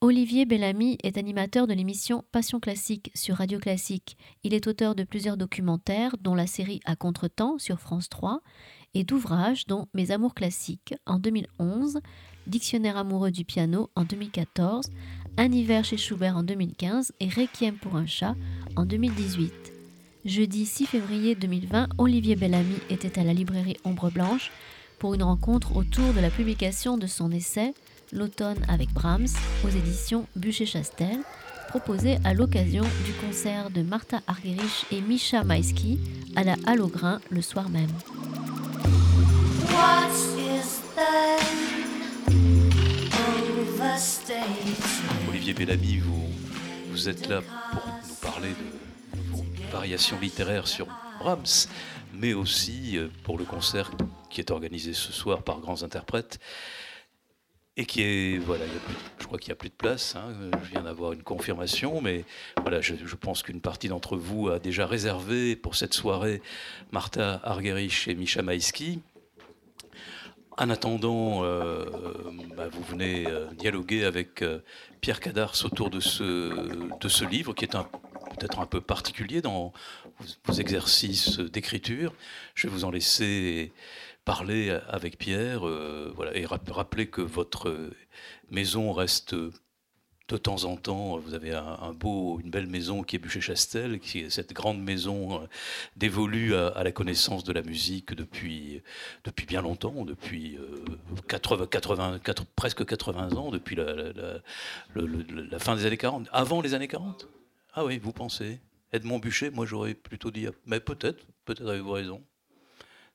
Olivier Bellamy est animateur de l'émission Passion classique sur Radio Classique. Il est auteur de plusieurs documentaires, dont la série À contre-temps sur France 3, et d'ouvrages dont Mes amours classiques en 2011, Dictionnaire amoureux du piano en 2014, Un hiver chez Schubert en 2015 et Requiem pour un chat en 2018. Jeudi 6 février 2020, Olivier Bellamy était à la librairie Ombre Blanche pour une rencontre autour de la publication de son essai L'automne avec Brahms aux éditions Bûcher-Chastel, proposé à l'occasion du concert de Martha Argerich et Misha Maïski à la Halograin le soir même. Olivier Bellamy, vous, vous êtes là pour nous parler de vos variations littéraires sur Brahms, mais aussi euh, pour le concert qui est organisé ce soir par grands interprètes et qui est voilà, je crois qu'il n'y a plus de place. Hein, je viens d'avoir une confirmation, mais voilà, je, pense qu'une partie d'entre vous a déjà réservé pour cette soirée Martha Argerich et Misha Maïski. En attendant, euh, bah, vous venez euh, dialoguer avec euh, Pierre Cadars autour de ce, de ce livre qui est peut-être un peu particulier dans vos exercices d'écriture. Je vais vous en laisser parler avec Pierre euh, voilà, et rappeler que votre maison reste de temps en temps, vous avez un, beau, une belle maison qui est Bûcher-Chastel, qui est cette grande maison euh, dévolue à, la connaissance de la musique depuis, bien longtemps, depuis 80, euh, 80, presque 80 ans, depuis la, la, fin des années 40, avant les années 40. Ah oui, vous pensez Edmond Bûcher, moi j'aurais plutôt dit, mais peut-être, peut-être avez-vous raison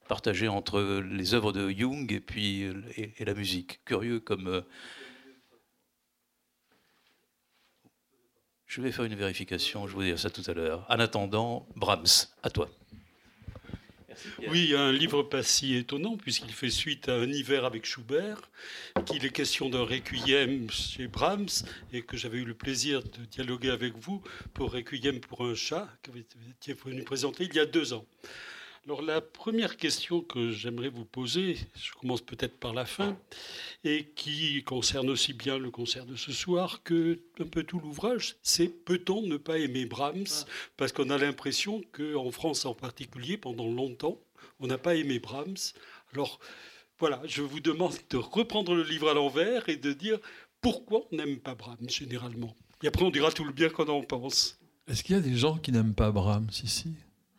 partagé entre les œuvres de Jung et puis et, la musique. Curieux comme. Euh, je vais faire une vérification, je vous dire ça tout à l'heure. En attendant, Brahms, à toi. Oui, un livre pas si étonnant, puisqu'il fait suite à Un hiver avec Schubert, qu'il est question d'un requiem chez Brahms, et que j'avais eu le plaisir de dialoguer avec vous pour Requiem pour un chat, que vous étiez venu présenter il y a deux ans. Alors la première question que j'aimerais vous poser, je commence peut-être par la fin, et qui concerne aussi bien le concert de ce soir que un peu tout l'ouvrage, c'est peut-on ne pas aimer Brahms? Parce qu'on a l'impression qu'en France en particulier, pendant longtemps, on n'a pas aimé Brahms. Alors voilà, je vous demande de reprendre le livre à l'envers et de dire pourquoi on n'aime pas Brahms généralement. Et après on dira tout le bien qu'on en pense. Est-ce qu'il y a des gens qui n'aiment pas Brahms ici?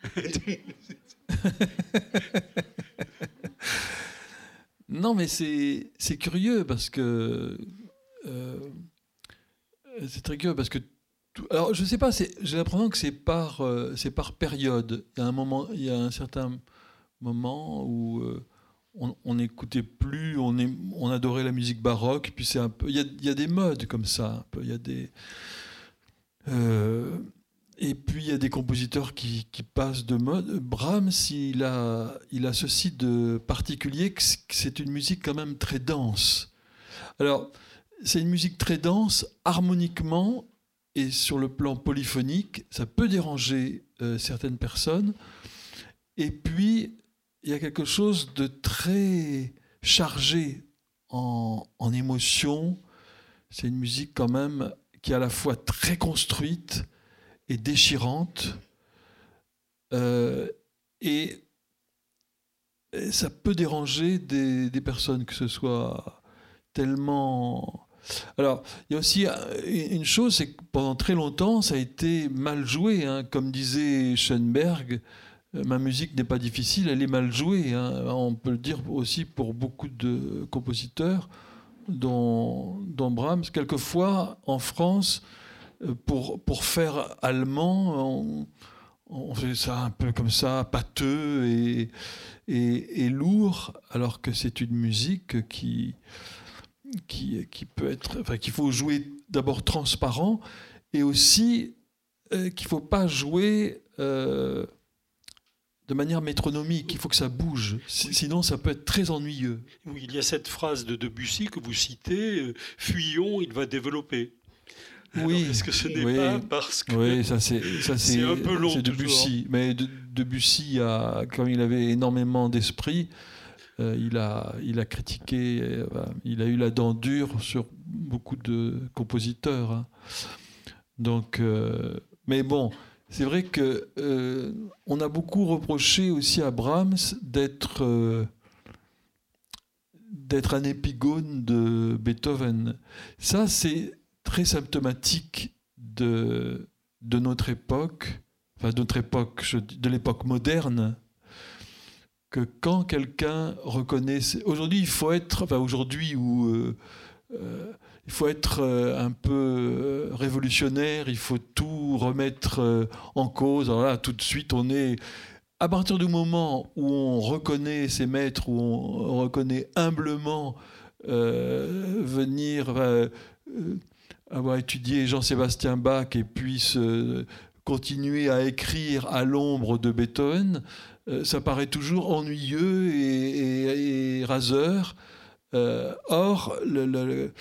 non, mais c'est curieux parce que. Euh, c'est très curieux parce que. alors, je sais pas, j'ai l'impression que c'est par, euh, c'est par période. Il y a un moment, il y a un certain moment où. Euh, on n'écoutait plus, on, on adorait la musique baroque, puis c'est un peu, il y y a des modes comme ça, il y a des, et puis il y a des compositeurs qui, passent de mode. Brahms, il a, il a ceci de particulier que c'est une musique quand même très dense. Alors, c'est une musique très dense, harmoniquement et sur le plan polyphonique, ça peut déranger euh, certaines personnes. Et puis, il y a quelque chose de très chargé en, en émotion. C'est une musique quand même qui est à la fois très construite, et déchirante. Euh, et, ça peut déranger des, personnes, que ce soit tellement... Alors, il y a aussi une chose, c'est que pendant très longtemps, ça a été mal joué. Hein. Comme disait Schoenberg, euh, ma musique n'est pas difficile, elle est mal jouée. Hein. On peut le dire aussi pour beaucoup de compositeurs, dont Brahms. Quelquefois, en France, pour, pour faire allemand, on, fait ça un peu comme ça, pâteux et, et, lourd, alors que c'est une musique qui, qui, qui, peut être, enfin, qu'il faut jouer d'abord transparent et aussi euh, qu'il ne faut pas jouer euh, de manière métronomique, il faut que ça bouge, sinon ça peut être très ennuyeux. Oui, il y a cette phrase de Debussy que vous citez, euh, fuyons, il va développer. Oui. Est-ce que ce n'est pas parce que oui, ça c'est ça c'est un peu long. C'est Debussy, mais Debussy a, comme il avait énormément d'esprit, il, a, il a critiqué, il a eu la dent dure sur beaucoup de compositeurs. Hein. Donc, mais bon, c'est vrai que on a beaucoup reproché aussi à Brahms d'être d'être un épigone de Beethoven. Ça, c'est symptomatique de, notre époque, de l'époque moderne, que quand quelqu'un reconnaît... Aujourd'hui, il faut être... Aujourd'hui où... Euh, euh, il faut être euh, un peu révolutionnaire, il faut tout remettre en cause. Alors là, tout de suite, on est à partir du moment où on reconnaît ses maîtres, où on reconnaît humblement venir avoir étudié Jean-Sébastien Bach et puis continuer à écrire à l'ombre de Beethoven, euh, ça paraît toujours ennuyeux et, raseur. or, le,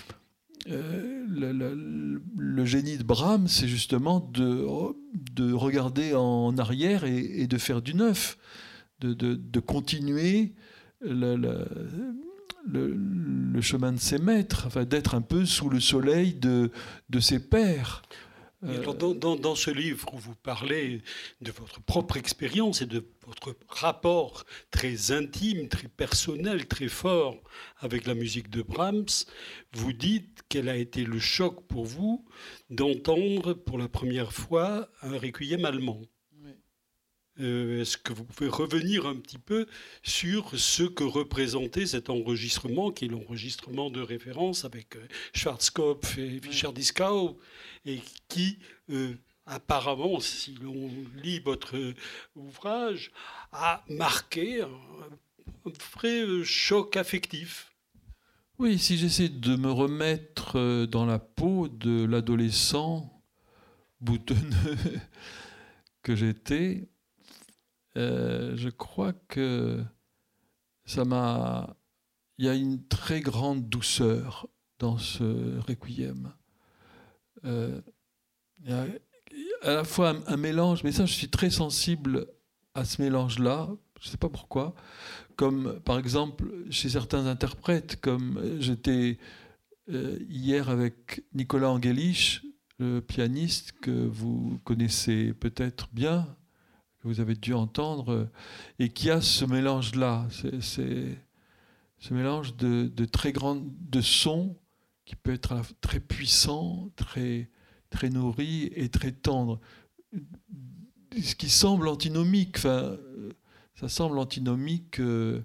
le, génie de Brahms, c'est justement de, de, regarder en arrière et, de faire du neuf, de, de, continuer le, chemin de ses maîtres, enfin, d'être un peu sous le soleil de, de ses pères. Euh, dans, dans, ce livre où vous parlez de votre propre expérience et de votre rapport très intime, très personnel, très fort avec la musique de Brahms, vous dites quel a été le choc pour vous d'entendre pour la première fois un requiem allemand. Euh, est-ce que vous pouvez revenir un petit peu sur ce que représentait cet enregistrement, qui est l'enregistrement de référence avec euh, Schwarzkopf et Fischer-Dieskau, et qui, euh, apparemment, si l'on lit votre ouvrage, a marqué un, vrai choc affectif? Oui, si j'essaie de me remettre dans la peau de l'adolescent boutonneux que j'étais, euh, je crois que ça m'a. Il y a une très grande douceur dans ce requiem. Euh, il y a à la fois un, mélange, mais ça, je suis très sensible à ce mélange-là. Je ne sais pas pourquoi. Comme par exemple chez certains interprètes, comme j'étais euh, hier avec Nicolas Angelich, le pianiste que vous connaissez peut-être bien, que vous avez dû entendre, euh, et qui a ce mélange-là, c'est ce mélange de, très grandes de sons qui peut être très puissant, très, très nourri et très tendre. Ce qui semble antinomique, enfin, ça semble antinomique, euh,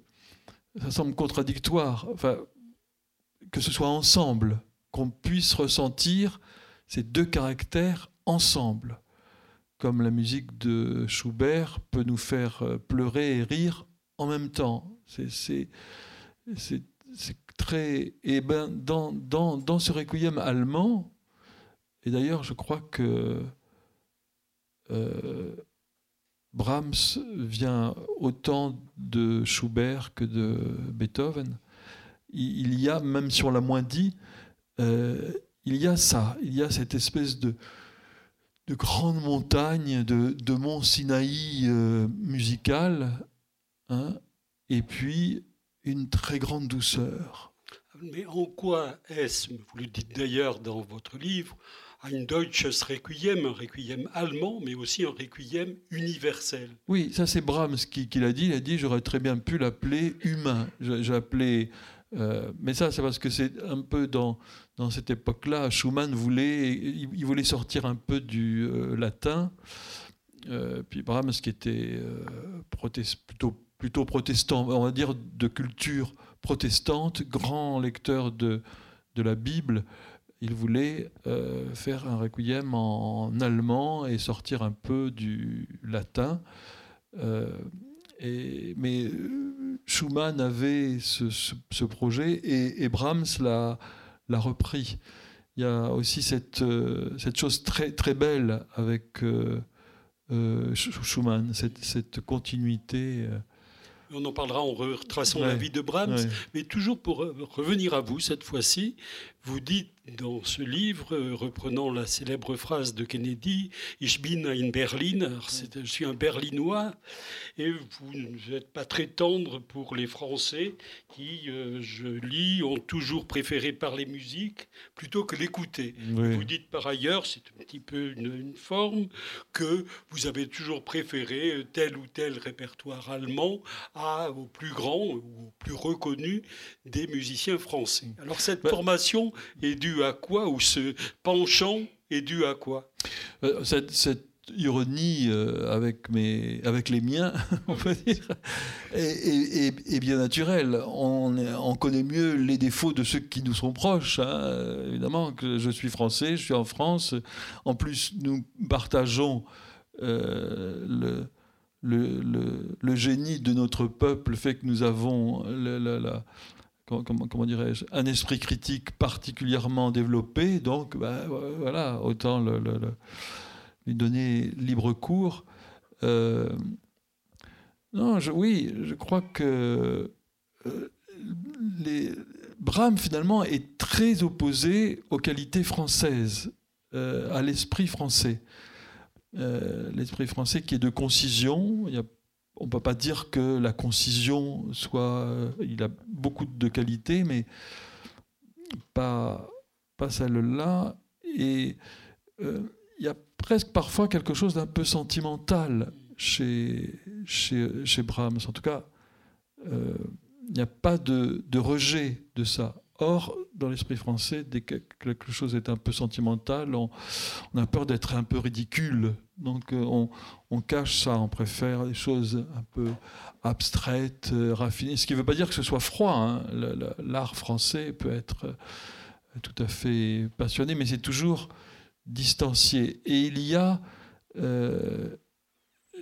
ça semble contradictoire, enfin, que ce soit ensemble, qu'on puisse ressentir ces deux caractères ensemble comme la musique de Schubert peut nous faire euh, pleurer et rire en même temps. C'est très. Et ben, dans, dans, dans, ce requiem allemand, et d'ailleurs, je crois que euh, Brahms vient autant de Schubert que de Beethoven. Il, y a, même si on l'a moins dit, euh, il y a ça, il y a cette espèce de, de grandes montagnes, de, de mont Sinaï euh, musical, hein, et puis une très grande douceur. Mais en quoi est-ce, vous le dites d'ailleurs dans votre livre, un Deutsches Requiem, un requiem allemand, mais aussi un requiem universel? Oui, ça c'est Brahms qui, qui l'a dit. Il a dit j'aurais très bien pu l'appeler humain. J'ai appelé euh, mais ça, c'est parce que c'est un peu dans, dans cette époque-là, Schumann voulait, il, voulait sortir un peu du euh, latin. Euh, puis Brahms, qui était plutôt, plutôt protestant, on va dire de culture protestante, grand lecteur de, de la Bible, il voulait faire un requiem en, allemand et sortir un peu du latin. Et, mais Schumann avait ce, projet et, Brahms l'a repris. Il y a aussi cette, euh, cette chose très, très belle avec euh, euh, Schumann, cette, cette continuité. On en parlera en retraçant la vie de Brahms, mais toujours pour revenir à vous cette fois-ci, vous dites dans ce livre, euh, reprenant la célèbre phrase de Kennedy, Ich bin ein Berliner, je suis un Berlinois, et vous n'êtes pas très tendre pour les Français qui, euh, je lis, ont toujours préféré parler musique plutôt que l'écouter. Vous dites par ailleurs, c'est un petit peu une, forme, que vous avez toujours préféré tel ou tel répertoire allemand à, au plus grand ou au plus reconnu des musiciens français. Alors cette bah formation est due à quoi Ou ce penchant est dû à quoi? Euh, cette, ironie euh, avec, mes, avec les miens, on peut dire, est, bien naturelle. On, on, connaît mieux les défauts de ceux qui nous sont proches. Hein. Évidemment que je suis français, je suis en France. En plus, nous partageons euh, le, le, le, génie de notre peuple, le fait que nous avons la comment, dirais-je, un esprit critique particulièrement développé. Donc, bah, voilà, autant lui donner libre cours. Euh, non, oui, je crois que euh, les, Brahms, finalement, est très opposé aux qualités françaises, euh, à l'esprit français. l'esprit français qui est de concision, il y a on ne peut pas dire que la concision soit. Euh, il a beaucoup de qualités, mais pas, pas celle-là. Et euh, il y a presque parfois quelque chose d'un peu sentimental chez, chez, Brahms. En tout cas, euh, il n'y a pas de, de, rejet de ça. Or, dans l'esprit français, dès que quelque chose est un peu sentimental, on, a peur d'être un peu ridicule. Donc euh, on, cache ça, on préfère des choses un peu abstraites, euh, raffinées. Ce qui ne veut pas dire que ce soit froid. Hein. L'art français peut être euh, tout à fait passionné, mais c'est toujours distancié. Et il y a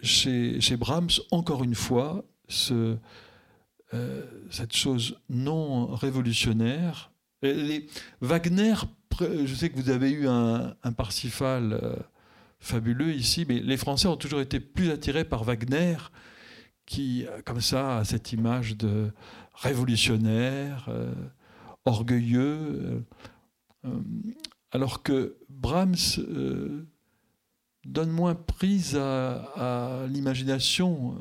chez, chez, Brahms, encore une fois, ce, cette chose non révolutionnaire. Wagner, je sais que vous avez eu un, Parsifal euh, fabuleux ici, mais les Français ont toujours été plus attirés par Wagner, qui, euh, comme ça, a cette image de révolutionnaire, euh, orgueilleux, alors que Brahms donne moins prise à l'imagination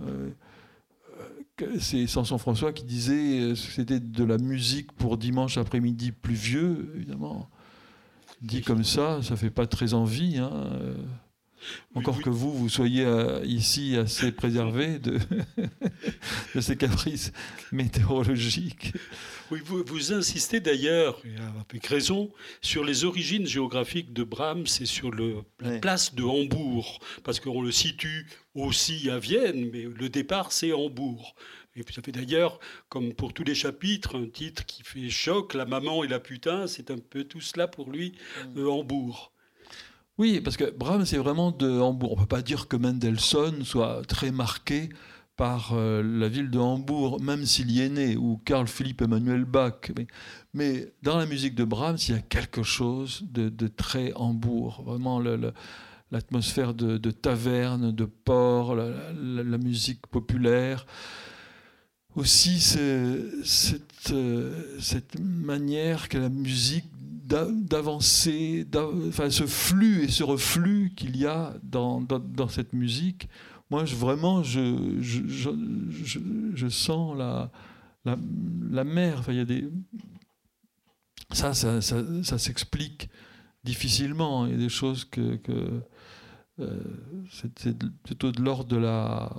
c'est Samson François qui disait euh, que c'était de la musique pour dimanche après-midi pluvieux, évidemment. Dit comme ça, ça fait pas très envie. Hein. Encore que vous, vous soyez euh, ici assez préservé de, de ces caprices météorologiques. Oui, vous, vous insistez d'ailleurs, avec raison, sur les origines géographiques de Brahms et sur le, la place de Hambourg, parce qu'on le situe aussi à Vienne, mais le départ c'est Hambourg. Et ça fait d'ailleurs, comme pour tous les chapitres, un titre qui fait choc, La maman et la putain, c'est un peu tout cela pour lui, mm. euh, Hambourg. Oui, parce que Brahms, c'est vraiment de Hambourg. On ne peut pas dire que Mendelssohn soit très marqué par euh, la ville de Hambourg, même s'il y est né, ou Carl Philipp Emmanuel Bach. Mais, dans la musique de Brahms, il y a quelque chose de, très Hambourg. Vraiment, l'atmosphère de, taverne, de port, la, musique populaire. Aussi, euh, cette manière que la musique d'avancer, enfin ce flux et ce reflux qu'il y a dans, dans, cette musique. Moi, vraiment, je, je, je, je sens la, la, la, mer. Enfin, y a des... Ça, ça, ça, s'explique difficilement. Il y a des choses que... que euh, c'est plutôt de l'ordre de la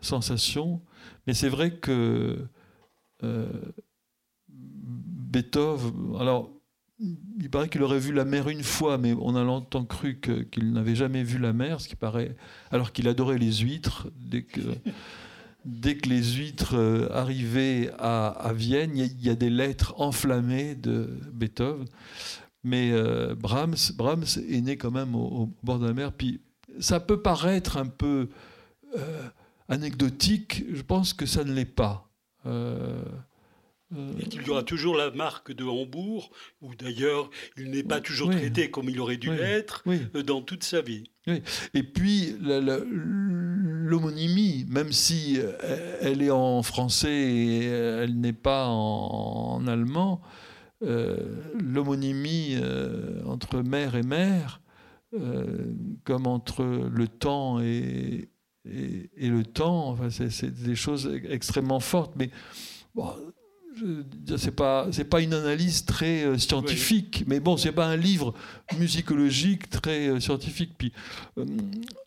sensation. Mais c'est vrai que euh, Beethoven... Alors, il paraît qu'il aurait vu la mer une fois, mais on a longtemps cru qu'il n'avait jamais vu la mer, ce qui paraît, alors qu'il adorait les huîtres. Dès que, dès que les huîtres euh, arrivaient à, Vienne, il y, a des lettres enflammées de Beethoven. Mais euh, Brahms, Brahms est né quand même au, bord de la mer. Puis ça peut paraître un peu euh, anecdotique, je pense que ça ne l'est pas. Et qu'il y aura toujours la marque de Hambourg, où d'ailleurs il n'est pas toujours traité comme il aurait dû l'être euh, dans toute sa vie. Et puis l'homonymie, même si euh, elle est en français et elle n'est pas en, allemand, l'homonymie entre mère et mère, comme entre le temps et, et, le temps. Enfin, c'est des choses extrêmement fortes. Mais bon, c'est pas c'est pas une analyse très euh, scientifique, mais bon, c'est pas un livre musicologique très euh, scientifique. Puis euh,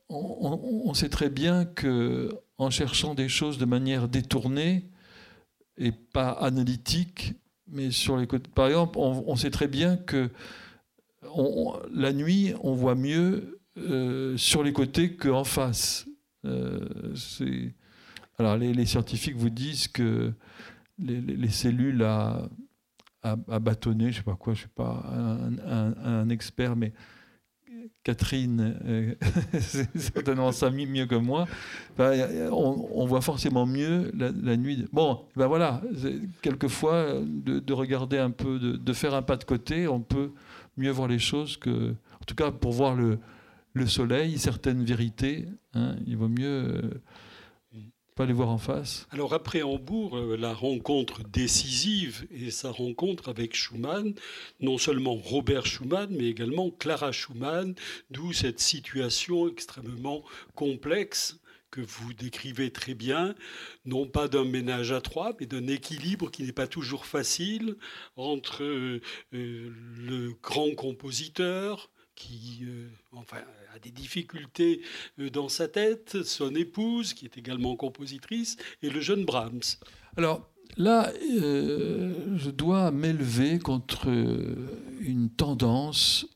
on, sait très bien que en cherchant des choses de manière détournée et pas analytique, mais sur les côtés, par exemple, on, sait très bien que la nuit, on voit mieux sur les côtés qu'en face. alors les, les, scientifiques vous disent que les, cellules à, à, bâtonner, je sais pas quoi, je suis pas un, expert, mais Catherine, euh, c'est certainement ça mieux que moi. on, voit forcément mieux la, nuit. Bon, ben voilà, quelquefois, de, regarder un peu, de, faire un pas de côté, on peut mieux voir les choses que. En tout cas, pour voir le, le soleil, certaines vérités, hein, il vaut mieux. Euh, Alors après Hambourg, euh, la rencontre décisive et sa rencontre avec Schumann, non seulement Robert Schumann, mais également Clara Schumann, d'où cette situation extrêmement complexe que vous décrivez très bien, non pas d'un ménage à trois, mais d'un équilibre qui n'est pas toujours facile entre euh, euh, le grand compositeur, qui euh, a des difficultés euh, dans sa tête, son épouse, qui est également compositrice, et le jeune Brahms. Alors là, euh, je dois m'élever contre une tendance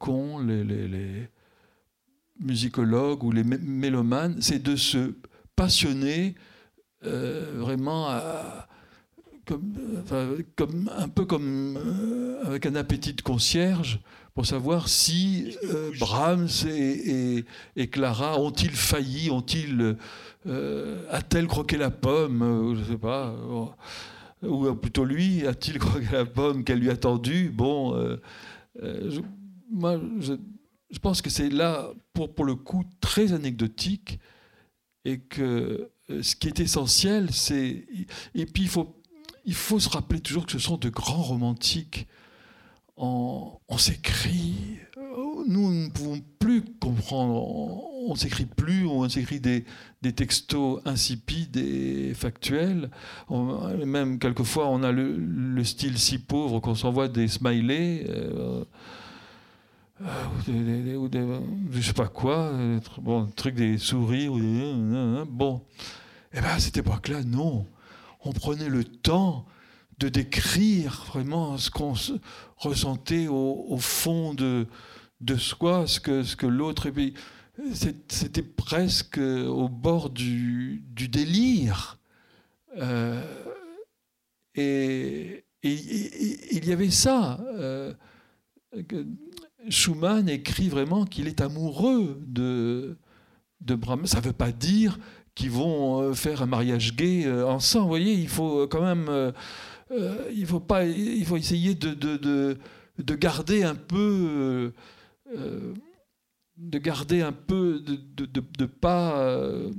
qu'ont les, musicologues ou les mélomanes, c'est de se passionner vraiment un peu comme avec un appétit de concierge pour savoir si euh, Brahms et, Clara ont-ils failli, ont-ils euh, a-t-elle croqué la pomme, euh, je sais pas, ou plutôt lui a-t-il croqué la pomme qu'elle lui a tendue? Bon, je, moi, je, pense que c'est là, pour, pour le coup, très anecdotique et que ce qui est essentiel, c'est et puis il faut il faut se rappeler toujours que ce sont de grands romantiques on, s'écrit. Nous ne pouvons plus comprendre. On, s'écrit plus, on s'écrit des, textos insipides et factuels. même quelquefois, on a le, style si pauvre qu'on s'envoie des smileys. Euh, euh, ou, des, je sais pas quoi, bon, truc des souris ou bon. Eh bien à cette époque-là, non. On prenait le temps de décrire vraiment ce qu'on ressentait au, fond de, de soi, ce que, ce que l'autre. C'était presque au bord du, délire. Euh, et, il y avait ça. Euh, Schumann écrit vraiment qu'il est amoureux de, de Brahms. Ça ne veut pas dire qu'ils vont euh, faire un mariage gay ensemble. Vous voyez, il faut quand même euh, il, faut pas, il faut essayer de, de, de, garder un peu, euh, de garder un peu, de, pas, euh,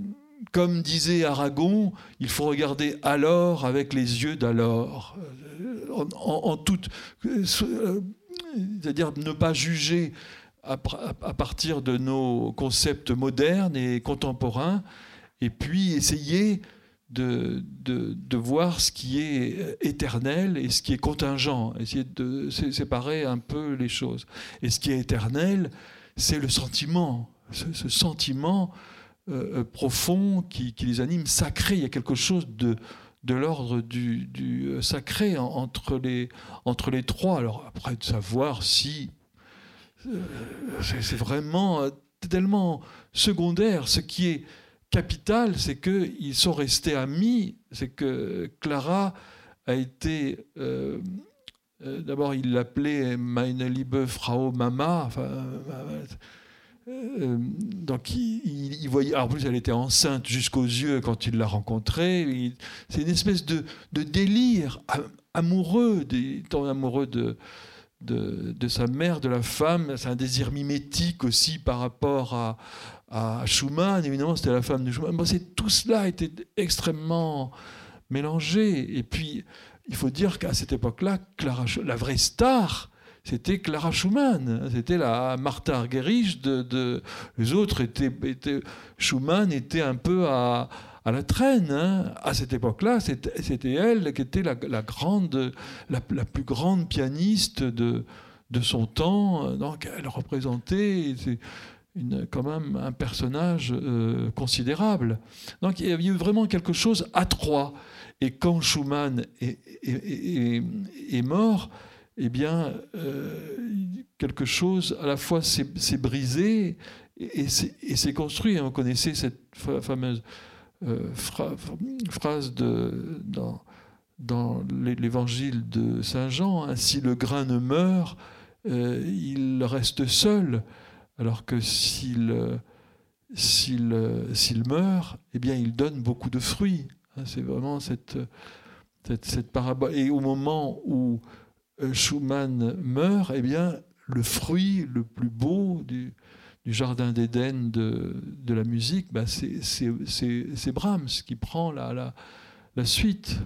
comme disait Aragon, il faut regarder alors avec les yeux d'alors, en, toute, c'est-à-dire ne pas juger à, partir de nos concepts modernes et contemporains, et puis essayer de, de, voir ce qui est éternel et ce qui est contingent, essayer de séparer un peu les choses. Et ce qui est éternel, c'est le sentiment, ce, sentiment euh, euh, profond qui, les anime, sacré. Il y a quelque chose de, de l'ordre du, du, euh, sacré entre les, entre les trois. Alors après, de savoir si c'est vraiment tellement secondaire, ce qui est capital, c'est qu'ils sont restés amis, c'est que Clara a été... Euh, euh, d'abord, il l'appelait Meine liebe Frau Mama. Enfin, euh, donc, il, voyait. en plus, elle était enceinte jusqu'aux yeux quand il l'a rencontrée. C'est une espèce de, délire amoureux, tant amoureux de, de, de, sa mère, de la femme. C'est un désir mimétique aussi par rapport à, à Schumann, évidemment, c'était la femme de Schumann. Bon, tout cela était extrêmement mélangé. Et puis, il faut dire qu'à cette époque-là, la vraie star, c'était Clara Schumann, c'était la Martha Argerich de, les autres étaient, Schumann était un peu à, la traîne. Hein. À cette époque-là, c'était elle qui était la, grande, la, plus grande pianiste de, de son temps. Donc, elle représentait quand même un personnage euh, considérable. Donc, il y a eu vraiment quelque chose à trois. Et quand Schumann est, mort, eh bien, euh, quelque chose à la fois s'est brisé et, s'est construit. On connaissait cette fameuse euh, phrase dans, l'évangile de Saint Jean, hein, si le grain ne meurt, il reste seul, alors que s'il s'il meurt, eh bien, il donne beaucoup de fruits. Hein. C'est vraiment cette, parabole. Et au moment où euh, Schumann meurt, eh bien, le fruit le plus beau du, jardin d'Éden de, la musique, bah, c'est Brahms qui prend la, suite.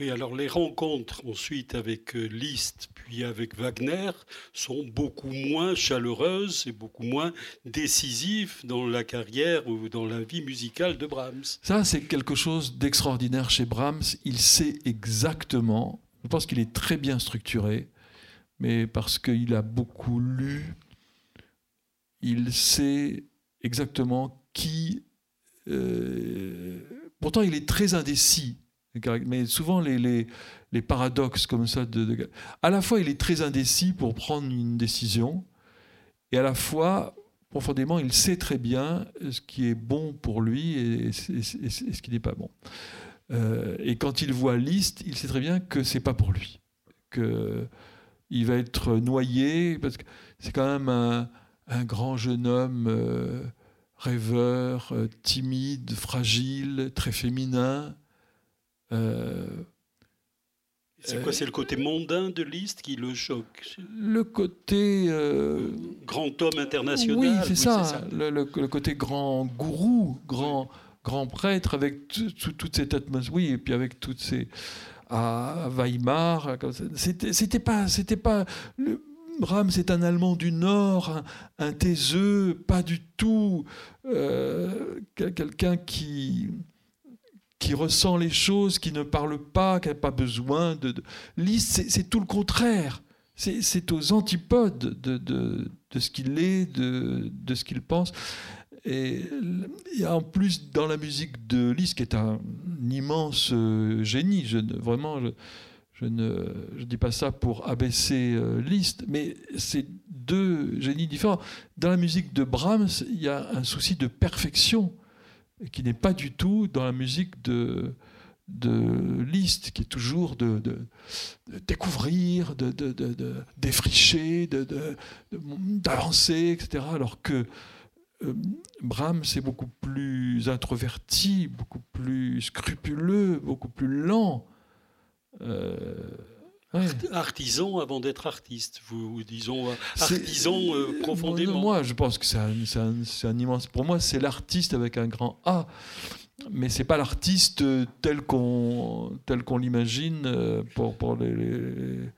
Oui, alors les rencontres ensuite avec euh, Liszt puis avec Wagner sont beaucoup moins chaleureuses et beaucoup moins décisives dans la carrière ou dans la vie musicale de Brahms. Ça, c'est quelque chose d'extraordinaire chez Brahms. Il sait exactement je pense qu'il est très bien structuré, mais parce qu'il a beaucoup lu, il sait exactement qui. Euh, pourtant, il est très indécis. Mais souvent, les, les, paradoxes comme ça, de, à la fois, il est très indécis pour prendre une décision, et à la fois, profondément, il sait très bien ce qui est bon pour lui et ce qui n'est pas bon. Euh, et quand il voit Liszt, il sait très bien que c'est pas pour lui, que il va être noyé parce que c'est quand même un, grand jeune homme euh, rêveur, euh, timide, fragile, très féminin. C'est quoi C'est le côté mondain de Liszt qui le choque Le côté. grand homme international Oui, c'est ça. Le, côté grand gourou, grand, grand prêtre avec toute cette atmosphère, oui, et puis avec toutes ces à Weimar, c'était pas, c'était pas. Le, Brahms est un Allemand du Nord, un, taiseux, pas du tout euh, quelqu'un qui qui ressent les choses, qui ne parle pas, qui n'a pas besoin de. de... Liszt, c'est tout le contraire. C'est aux antipodes de, de, de ce qu'il est, de, de ce qu'il pense. Et en plus, dans la musique de Liszt, qui est un immense euh, génie, je ne, vraiment, je, ne je dis pas ça pour abaisser euh, Liszt, mais c'est deux génies différents. Dans la musique de Brahms, il y a un souci de perfection qui n'est pas du tout dans la musique de, de Liszt, qui est toujours de, de, découvrir, de, de défricher, d'avancer, etc. Alors que euh, Brahms est beaucoup plus introverti, beaucoup plus scrupuleux, beaucoup plus lent. Euh, artisan avant d'être artiste, vous disons artisan euh, profondément. Moi, je pense que c'est un, immense. Pour moi, c'est l'artiste avec un grand A, mais c'est pas l'artiste tel qu'on tel qu'on l'imagine pour pour les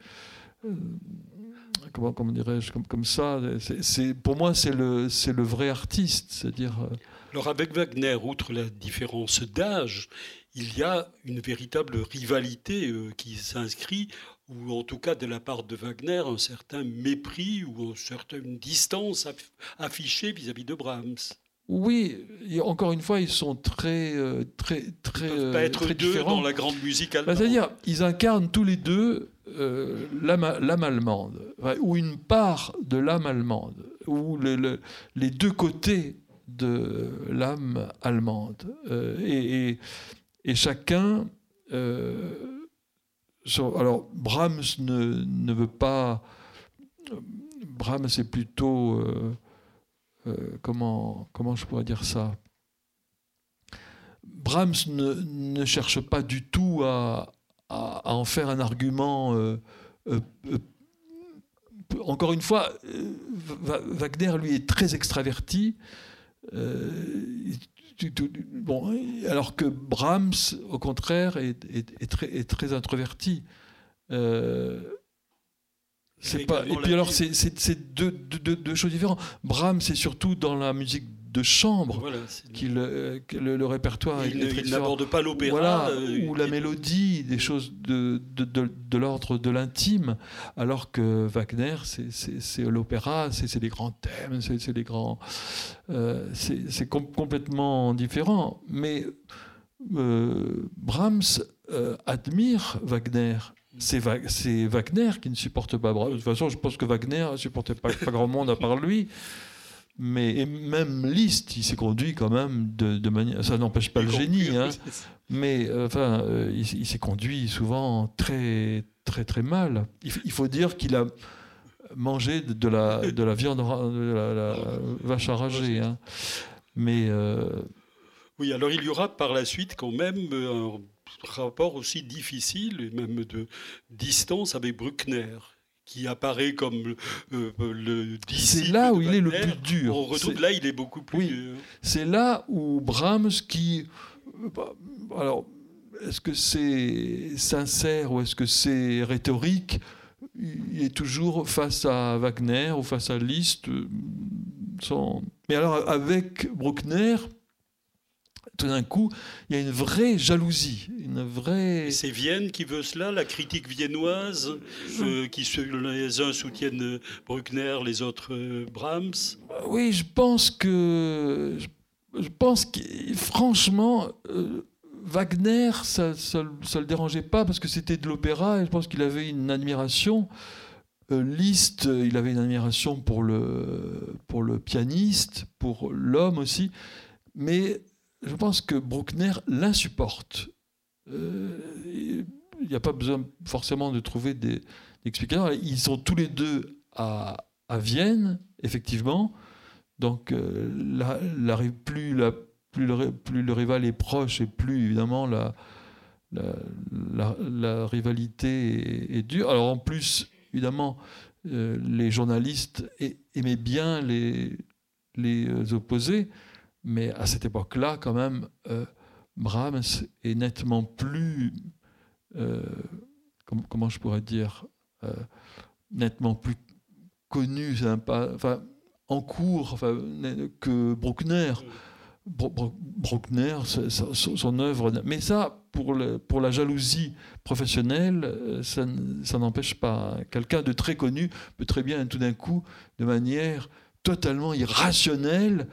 comment, comment dirais-je, comme, comme ça. C'est, pour moi, c'est le, c'est le vrai artiste. C'est-à-dire. Euh, Alors, avec Wagner, outre la différence d'âge, il y a une véritable rivalité euh, qui s'inscrit, ou en tout cas de la part de Wagner, un certain mépris ou une certaine distance affichée vis-à-vis de Brahms. Oui, encore une fois, ils sont très, euh, très, très, ils peuvent pas être deux différents. dans la grande musique allemande. Bah, c'est-à-dire, ils incarnent tous les deux euh, l'âme allemande, ou une part de l'âme allemande, ou les deux côtés de l'âme allemande. Euh, et, chacun. Euh, alors, Brahms ne, veut pas. Brahms est plutôt. comment, comment je pourrais dire ça? Brahms ne, cherche pas du tout à, à, en faire un argument. Euh, euh, euh, encore une fois, Wagner, lui, est très extraverti. Bon, alors que Brahms, au contraire, est, très, est très, introverti. c'est pas. Et puis alors, c'est deux, deux, deux, choses différentes. Brahms, c'est surtout dans la musique de chambre voilà, qu'il euh, le, le, répertoire il, il n'aborde pas l'opéra voilà, euh, ou la mélodie des choses de, de, de, de l'ordre de l'intime alors que Wagner c'est l'opéra c'est des grands thèmes c'est des grands euh, c'est com complètement différent mais Brahms admire Wagner c'est Wagner qui ne supporte pas Brahms. De toute façon, je pense que Wagner ne supportait pas, pas grand monde à part lui. Mais et même Liszt, il s'est conduit quand même de, manière. Ça n'empêche pas le génie, hein, mais euh, enfin, euh, il, s'est conduit souvent très, très, très mal. Il, faut dire qu'il a mangé de, la, de la viande, de la, vache enragée. Hein. Mais. Euh, oui, alors il y aura par la suite quand même un rapport aussi difficile, et même de distance avec Bruckner qui apparaît comme euh, le C'est là où il est le plus dur. On retrouve là, il est beaucoup plus. Oui. C'est là où Brahms, qui. Euh, bah, alors, est-ce que c'est sincère ou est-ce que c'est rhétorique Il est toujours face à Wagner ou face à Liszt. Euh, sans... Mais alors, avec Bruckner, tout d'un coup, il y a une vraie jalousie, une vraie. C'est Vienne qui veut cela, la critique viennoise, euh, qui les uns soutiennent Bruckner, les autres euh, Brahms. Oui, je pense que, je pense que franchement. Euh, Wagner, ça ne le dérangeait pas parce que c'était de l'opéra et je pense qu'il avait une admiration. Liszt, il avait une admiration pour le, pour le pianiste, pour l'homme aussi. Mais je pense que Bruckner l'insupporte. Euh, il n'y a pas besoin forcément de trouver des, explications. Ils sont tous les deux à, Vienne, effectivement. Donc, euh, plus, le, rival est proche et plus, évidemment, la, la, rivalité est, dure. Alors, en plus, évidemment, euh, les journalistes aimaient bien les, les opposés. Mais à cette époque-là, quand même, euh, Brahms est nettement plus, euh, comment je pourrais dire, euh, nettement plus connu, enfin, en cours enfin, que Bruckner. Bruckner, son, œuvre. Mais ça, pour, le, pour la jalousie professionnelle, ça, ça n'empêche pas. Quelqu'un de très connu peut très bien, tout d'un coup, de manière totalement irrationnelle,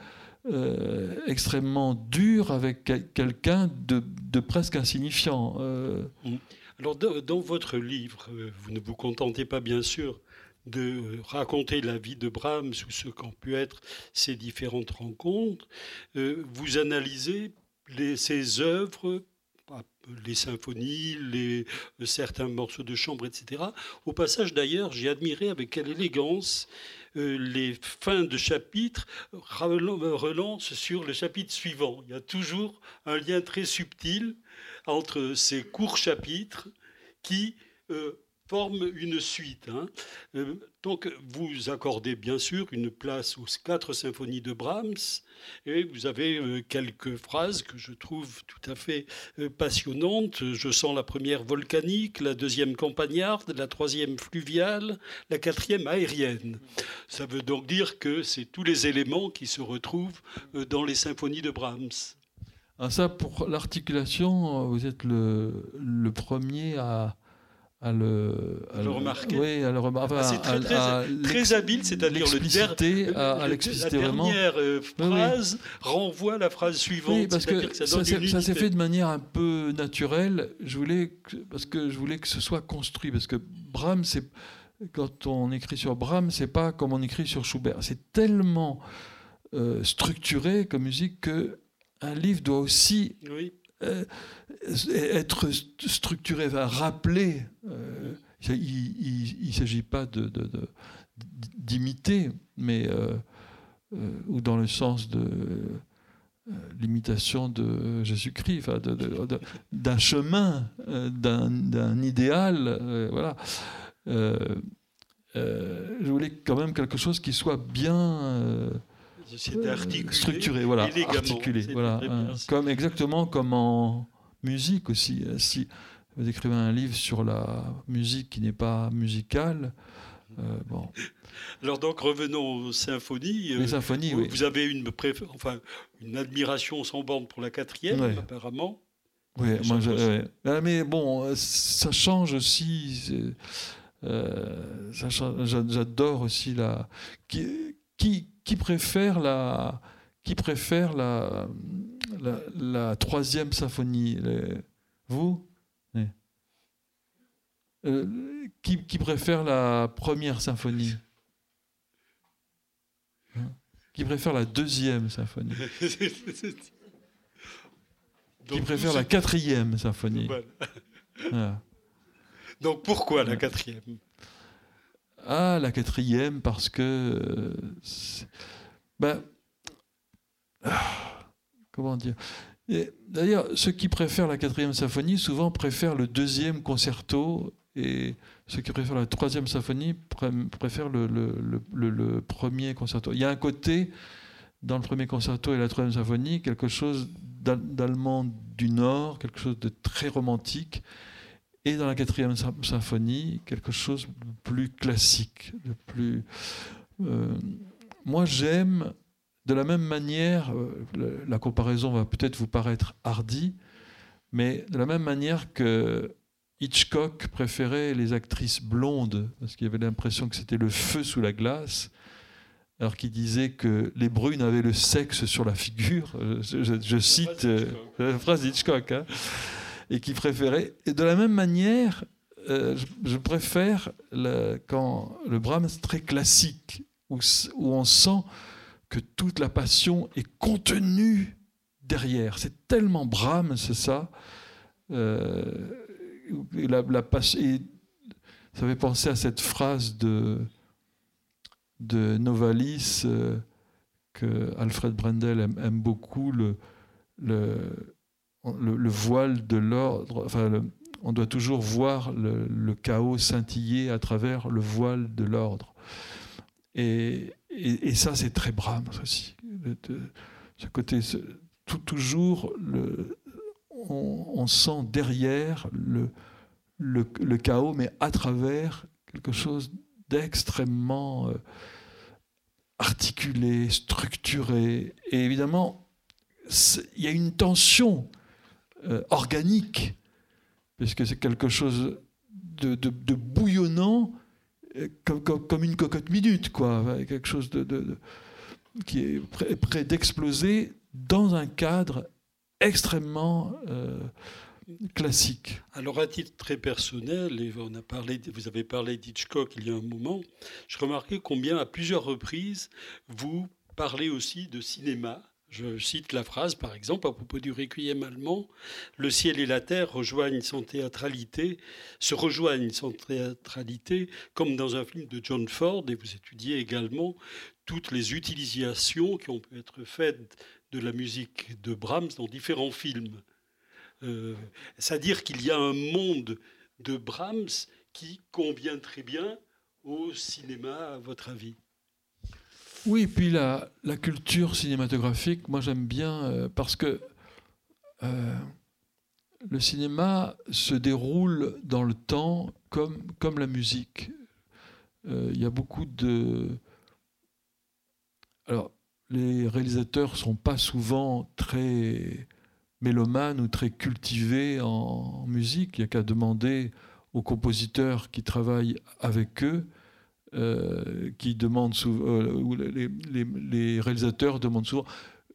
euh, extrêmement dur avec quelqu'un de, presque insignifiant. Euh. Mm. Alors, dans, votre livre, euh, vous ne vous contentez pas, bien sûr, de raconter la vie de Brahms ou ce qu'ont pu être ses différentes rencontres. vous analysez ses œuvres les symphonies, les, certains morceaux de chambre, etc. Au passage, d'ailleurs, j'ai admiré avec quelle élégance les fins de chapitre relancent sur le chapitre suivant. Il y a toujours un lien très subtil entre ces courts chapitres qui euh, forment une suite. Hein. Euh, donc vous accordez bien sûr une place aux quatre symphonies de Brahms et vous avez euh, quelques phrases que je trouve tout à fait euh, passionnantes. Je sens la première volcanique, la deuxième campagnarde, la troisième fluviale, la quatrième aérienne. Ça veut donc dire que c'est tous les éléments qui se retrouvent dans les symphonies de Brahms. Ah, ça, pour l'articulation, vous êtes le premier à, à le, remarquer. Oui, à le remarquer. Ah, c'est très, très, habile, c'est-à-dire le à, à l'expliciter vraiment. La dernière euh, phrase renvoie à la phrase suivante. Oui, parce que, ça, ça s'est fait de manière un peu naturelle. Je voulais parce que je voulais que ce soit construit, parce que Brahms, c'est quand on écrit sur Brahms, c'est pas comme on écrit sur Schubert. C'est tellement euh, structuré comme musique que un livre doit aussi oui. Euh, être structuré, va rappeler. Euh, il ne s'agit pas de, d'imiter, mais euh, ou dans le sens de l'imitation de Jésus-Christ, enfin d'un chemin, d'un, idéal, voilà. je voulais quand même quelque chose qui soit bien structuré, voilà, articulé, voilà, hein. comme exactement comme en musique aussi. Euh, si vous écrivez un livre sur la musique qui n'est pas musicale. Euh, bon. Alors donc revenons aux symphonies. Les symphonies, vous, oui. vous avez une, préf- enfin, une admiration sans borne pour la quatrième, apparemment. Oui, moi, je- ouais. Ah, mais bon, euh, ça change aussi. euh, J'adore aussi la. Qui, qui, qui préfère la. Qui préfère la, la, la troisième symphonie les- Vous Oui. Euh, qui, qui préfère la première symphonie Hein Qui préfère la deuxième symphonie Qui préfère la quatrième symphonie Voilà. Voilà. Donc pourquoi la quatrième? Ah, la quatrième, parce que. euh, ben, ah, comment dire? D'ailleurs, ceux qui préfèrent la quatrième symphonie, souvent préfèrent le deuxième concerto, et ceux qui préfèrent la troisième symphonie pré- préfèrent le, premier concerto. Il y a un côté, dans le premier concerto et la troisième symphonie, quelque chose d'al- d'allemand du Nord, quelque chose de très romantique, et dans la quatrième sym- symphonie, quelque chose de plus classique, de plus. euh, moi, j'aime de la même manière. euh, la comparaison va peut-être vous paraître hardie, mais de la même manière que Hitchcock préférait les actrices blondes parce qu'il avait l'impression que c'était le feu sous la glace. Alors qu'il disait que les brunes avaient le sexe sur la figure, Euh, je, je- je cite euh, la phrase d'Hitchcock, hein et qui préférait. Et de la même manière, euh, je, je préfère le- quand le Brahms très classique, où on sent que toute la passion est contenue derrière. C'est tellement Brahms, c'est ça. Euh, la, ça fait penser à cette phrase de, de Novalis euh, que Alfred Brendel aime, beaucoup, le, le, le, le voile de l'ordre, enfin, on doit toujours voir le chaos scintiller à travers le voile de l'ordre. Et, et, ça, c'est très Brahms aussi. Ce côté, tout, toujours, on, sent derrière le, chaos, mais à travers quelque chose d'extrêmement euh, articulé, structuré. Et évidemment, il y a une tension euh, organique, puisque c'est quelque chose de, bouillonnant, comme, comme- une cocotte minute, quoi. Enfin, Quelque chose de, qui est prêt, d'exploser dans un cadre extrêmement euh, classique. Alors, à titre très personnel, on a parlé, vous avez parlé d'Hitchcock il y a un moment, je remarquais combien, à plusieurs reprises, vous parlez aussi de cinéma. Je cite la phrase, par exemple, à propos du requiem allemand Le ciel et la terre rejoignent sans théâtralité, se rejoignent sans théâtralité, comme dans un film de John Ford, et vous étudiez également toutes les utilisations qui ont pu être faites de la musique de Brahms dans différents films. Euh, C'est-à-dire qu'il y a un monde de Brahms qui convient très bien au cinéma, à votre avis? Oui, puis la, culture cinématographique, moi j'aime bien euh, parce que euh, le cinéma se déroule dans le temps comme, la musique. Euh, Il y a beaucoup de... Alors, les réalisateurs ne sont pas souvent très mélomanes ou très cultivés en musique. Il n'y a qu'à demander aux compositeurs qui travaillent avec eux euh, qui demandent souvent, euh, les, réalisateurs demandent souvent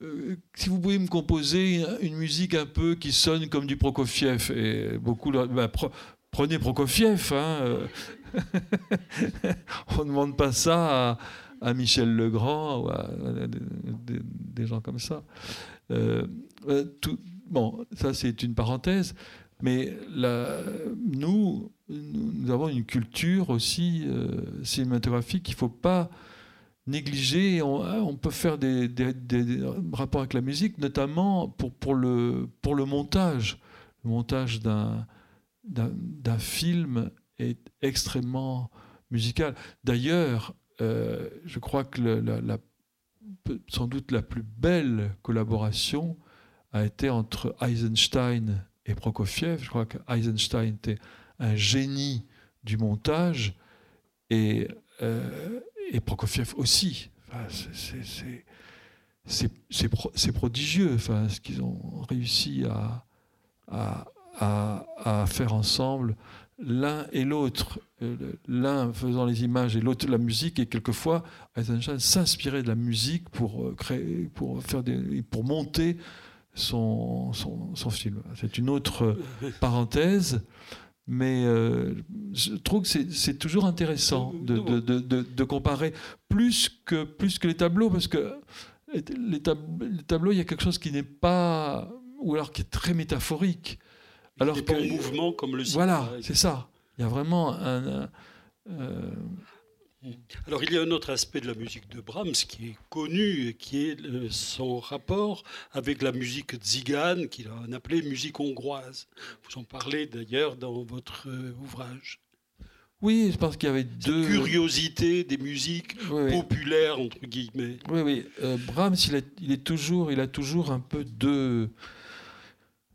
euh, si vous pouvez me composer une musique un peu qui sonne comme du Prokofiev. Et beaucoup, bah, pre- prenez Prokofiev. hein, euh. On ne demande pas ça à, Michel Legrand ou à, des, gens comme ça. Bon, ça c'est une parenthèse. Mais nous, nous avons une culture aussi euh, cinématographique qu'il ne faut pas négliger. On, peut faire des, rapports avec la musique, notamment pour, pour, le, pour le montage. Le montage d'un, film est extrêmement musical. D'ailleurs, euh, je crois que la- sans doute la plus belle collaboration a été entre Eisenstein et Prokofiev. Je crois qu'Eisenstein était un génie du montage et, euh, et Prokofiev aussi. c'est prodigieux enfin, ce qu'ils ont réussi à, à, à, faire ensemble l'un et l'autre, euh, l'un faisant les images et l'autre la musique, et quelquefois Eisenstein s'inspirait de la musique pour euh, créer, pour faire des, pour monter son, son, film. C'est une autre parenthèse, mais euh, je trouve que c'est toujours intéressant de, de, de, de, comparer plus que, plus que les tableaux, parce que les, tableaux, il y a quelque chose qui n'est pas, ou alors qui est très métaphorique. Alors que, en mouvement comme le Voilà, c'est ça. Il y a vraiment un. Euh, alors il y a un autre aspect de la musique de Brahms qui est connu, et qui est son rapport avec la musique tzigane, qu'il a appelé musique hongroise. Vous en parlez d'ailleurs dans votre euh, ouvrage. Oui, je pense qu'il y avait deux. curiosité des musiques populaires, entre guillemets. Oui, oui. Euh, Brahms, il, il, est toujours, il a toujours un peu deux,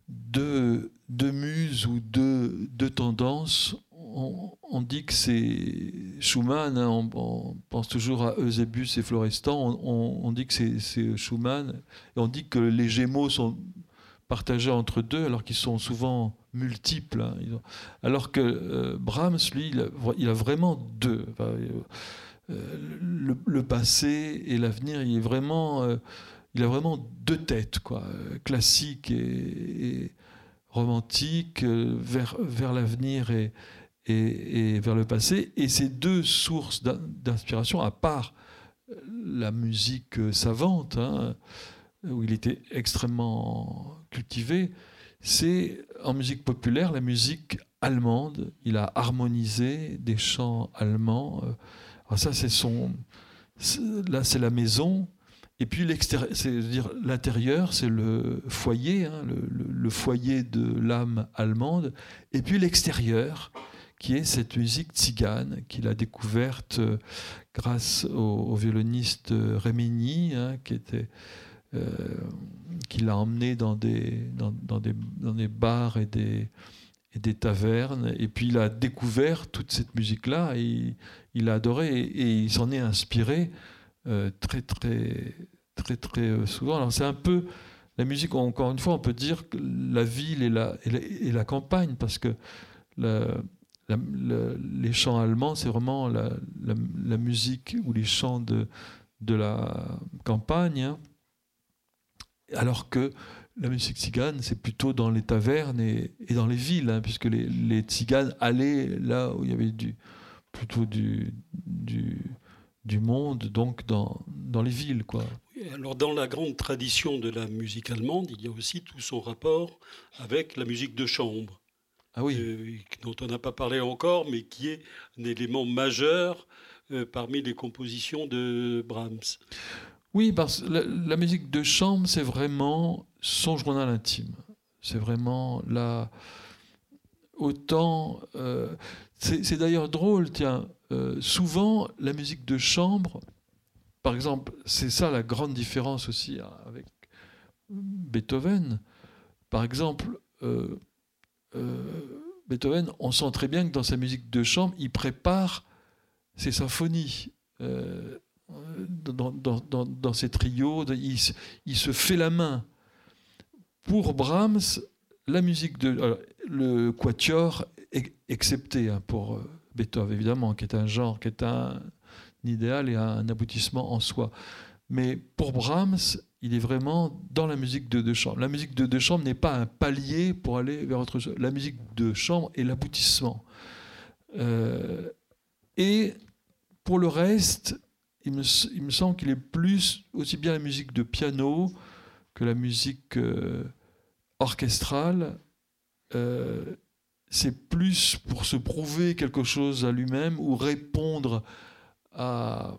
deux, deux muses ou deux, deux tendances. On, dit que c'est Schumann, hein, on, pense toujours à Eusebius et Florestan, on, dit que c'est Schumann, et on dit que les Gémeaux sont partagés entre deux, alors qu'ils sont souvent multiples. Hein. Alors que euh, Brahms, lui, il a, vraiment deux. Euh, le, le, passé et l'avenir, il. Euh, il a vraiment deux têtes, quoi, classique et, romantique, euh, vers, vers l'avenir et, et, vers le passé. Et ces deux sources d'inspiration, à part la musique savante, hein, où il était extrêmement cultivé, c'est en musique populaire la musique allemande. Il a harmonisé des chants allemands. Alors ça, c'est son. Là, c'est la maison. Et puis l'extérieur, c'est-à-dire l'intérieur, c'est le foyer, hein, le, foyer de l'âme allemande. Et puis l'extérieur, qui est cette musique tzigane qu'il a découverte euh, grâce au, violoniste Rémini, hein, qui était euh, l'a emmené dans des, dans, des, dans des bars et des, et des tavernes. Et puis il a découvert toute cette musique-là et il a adoré et il s'en est inspiré euh, très très très très euh, souvent. Alors c'est un peu la musique. Encore une fois, on peut dire la ville et la et la, campagne parce que les chants allemands, c'est vraiment la, musique ou les chants de de la campagne, hein. alors que la musique tzigane, c'est plutôt dans les tavernes et, dans les villes, hein, puisque les, les tziganes allaient là où il y avait plutôt du, du, du monde, donc dans, dans les villes. Quoi. Alors dans la grande tradition de la musique allemande, il y a aussi tout son rapport avec la musique de chambre. Ah oui. Euh, dont on n'a pas parlé encore, mais qui est un élément majeur euh, parmi les compositions de Brahms. Oui, parce que la, musique de chambre, c'est vraiment son journal intime. C'est vraiment la. Autant. Euh, c'est d'ailleurs drôle, tiens, souvent, la musique de chambre, par exemple, c'est ça la grande différence aussi avec Beethoven. Par exemple, euh, Beethoven, on sent très bien que dans sa musique de chambre, il prépare ses symphonies. Dans, ses trios, il, se fait la main. Pour Brahms, la musique de. le quatuor, excepté hein, pour Beethoven, évidemment, qui est un genre, qui est un, idéal et un aboutissement en soi. Mais pour Brahms, il est vraiment dans la musique de deux chambres. La musique de deux chambres n'est pas un palier pour aller vers autre chose. La musique de chambre est l'aboutissement. Euh, et pour le reste, il me, il me semble qu'il est plus aussi bien la musique de piano que la musique euh, orchestrale. Euh, c'est plus pour se prouver quelque chose à lui-même ou répondre à,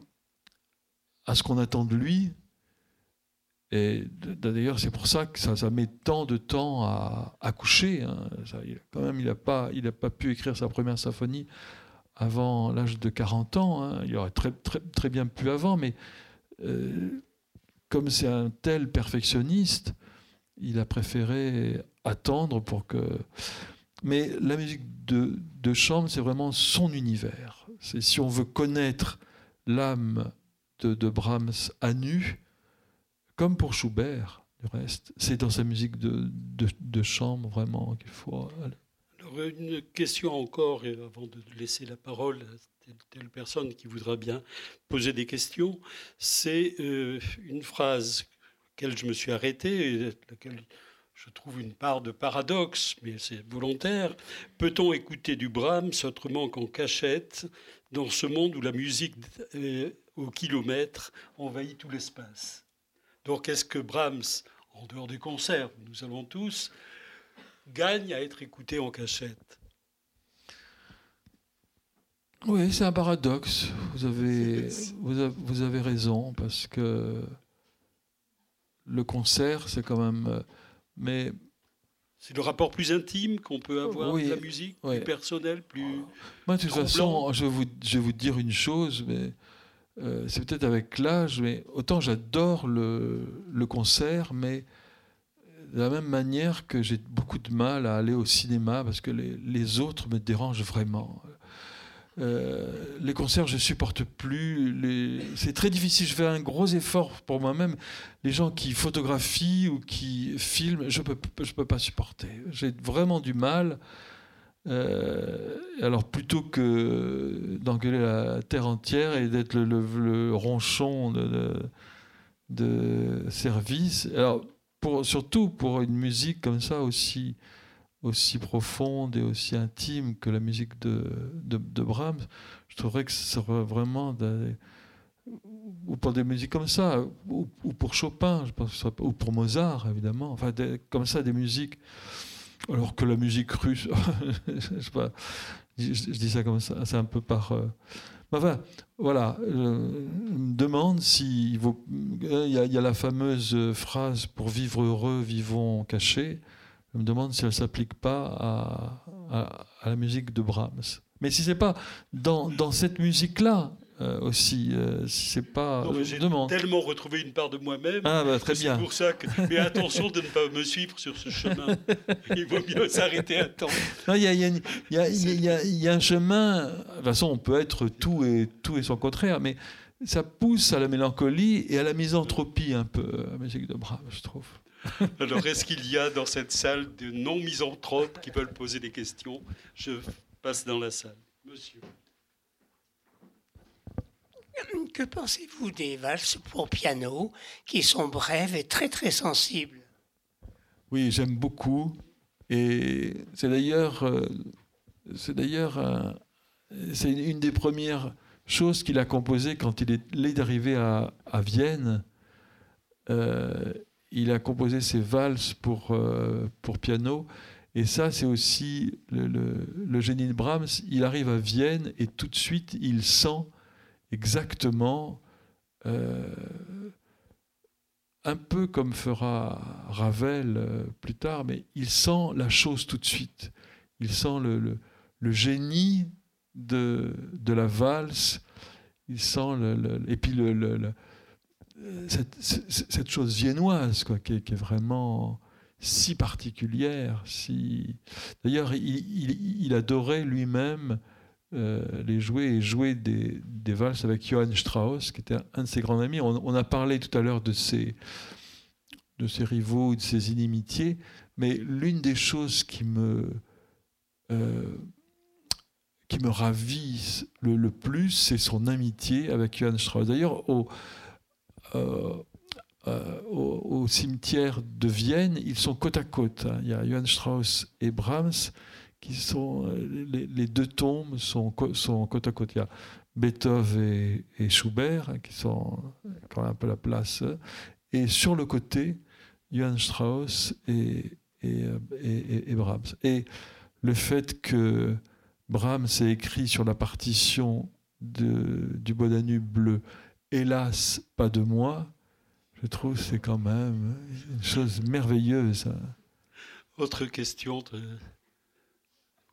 à ce qu'on attend de lui. Et d'ailleurs, c'est pour ça que ça, met tant de temps à accoucher. Hein. quand même, il n'a pas, il pas pu écrire sa première symphonie avant l'âge de 40 ans. Hein. Il aurait très, très, bien pu avant, mais euh, comme c'est un tel perfectionniste, il a préféré attendre pour que. Mais la musique de, chambre, c'est vraiment son univers. Si on veut connaître l'âme de, Brahms à nu, comme pour Schubert, du reste, c'est dans sa musique de, de, chambre vraiment qu'il faut. Alors, une question encore, avant de laisser la parole à telle, personne qui voudra bien poser des questions, c'est euh, une phrase laquelle je me suis arrêté, laquelle je trouve une part de paradoxe, mais c'est volontaire. Peut-on écouter du Brahms autrement qu'en cachette dans ce monde où la musique euh, au kilomètre envahit tout l'espace? Donc est-ce que Brahms, en dehors des concerts, nous allons tous, gagne à être écouté en cachette? Oui, c'est un paradoxe. Vous avez, vous avez, vous avez raison, parce que le concert, c'est quand même. euh, Mais C'est le rapport plus intime qu'on peut avoir Oui, de la musique, oui. plus personnel, plus... moi, de toute façon, je vais, vous, je vais vous dire une chose, mais euh, c'est peut-être avec l'âge, mais autant j'adore le, concert, mais de la même manière que j'ai beaucoup de mal à aller au cinéma parce que les, autres me dérangent vraiment. Euh, les concerts, je supporte plus. C'est très difficile. Je fais un gros effort pour moi-même. Les gens qui photographient ou qui filment, je peux, je peux pas supporter. J'ai vraiment du mal. Euh, alors plutôt que d'engueuler la terre entière et d'être le, ronchon de, service, alors surtout pour une musique comme ça aussi aussi profonde et aussi intime que la musique de, Brahms, je trouverais que ce serait vraiment ou pour des musiques comme ça, ou, ou pour Chopin, je pense, ou pour Mozart évidemment, enfin comme ça des musiques, alors que la musique russe, je, pas, dis ça comme ça, c'est un peu par. euh, Enfin, voilà, je me demande s'il. Il y, a, la fameuse phrase pour vivre heureux, vivons cachés. Je me demande si elle s'applique pas à, la musique de Brahms. Mais si c'est pas dans cette musique-là euh, aussi, euh, si c'est pas. Non, mais je J'ai demande. tellement retrouvé une part de moi-même. Ah, bah, très C'est bien. pour ça que. Mais attention de ne pas me suivre sur ce chemin. Il vaut mieux s'arrêter à temps. Non, Il y y a y un chemin. De toute façon, on peut être tout et, tout et son contraire, mais ça pousse à la mélancolie et à la misanthropie un peu, la musique de Brahms, je trouve. Alors, est-ce qu'il y a dans cette salle de non-misanthropes qui veulent poser des questions? Je passe dans la salle. Monsieur. Que pensez-vous des valses pour piano qui sont brèves et très très sensibles? Oui, j'aime beaucoup. Et c'est d'ailleurs, euh, c'est d'ailleurs, un- c'est une des premières choses qu'il a composées quand il est, arrivé à, à Vienne. Euh, il a composé ses valses pour, euh, pour piano. Et ça, c'est aussi le génie de Brahms. Il arrive à Vienne et tout de suite, il sent exactement euh, un peu comme fera Ravel euh, plus tard, mais il sent la chose tout de suite. Il sent le, génie de, de la valse. Il sent et puis cette, chose viennoise quoi, qui, est, vraiment si particulière. Si... D'ailleurs, il, il- il adorait lui-même euh, les jouer et jouer des, des valses avec Johann Strauss, qui était un de ses grands amis. On, a parlé tout à l'heure de ses, de ses rivaux, de ses inimitiés, mais l'une des choses qui me, euh, qui me ravit le, plus, c'est son amitié avec Johann Strauss. D'ailleurs, au, euh, au cimetière de Vienne, ils sont côte à côte. hein. Il y a Johann Strauss et Brahms qui sont euh, les, deux tombes sont, sont côte à côte. Il y a Beethoven et, Schubert hein, qui sont quand même un peu la place. Et sur le côté, Johann Strauss et, et, euh, et- et- Brahms. Et le fait que Brahms ait écrit sur la partition de, du Beau Danube bleu, hélas, pas de moi, je trouve c'est quand même une chose merveilleuse. hein. Autre question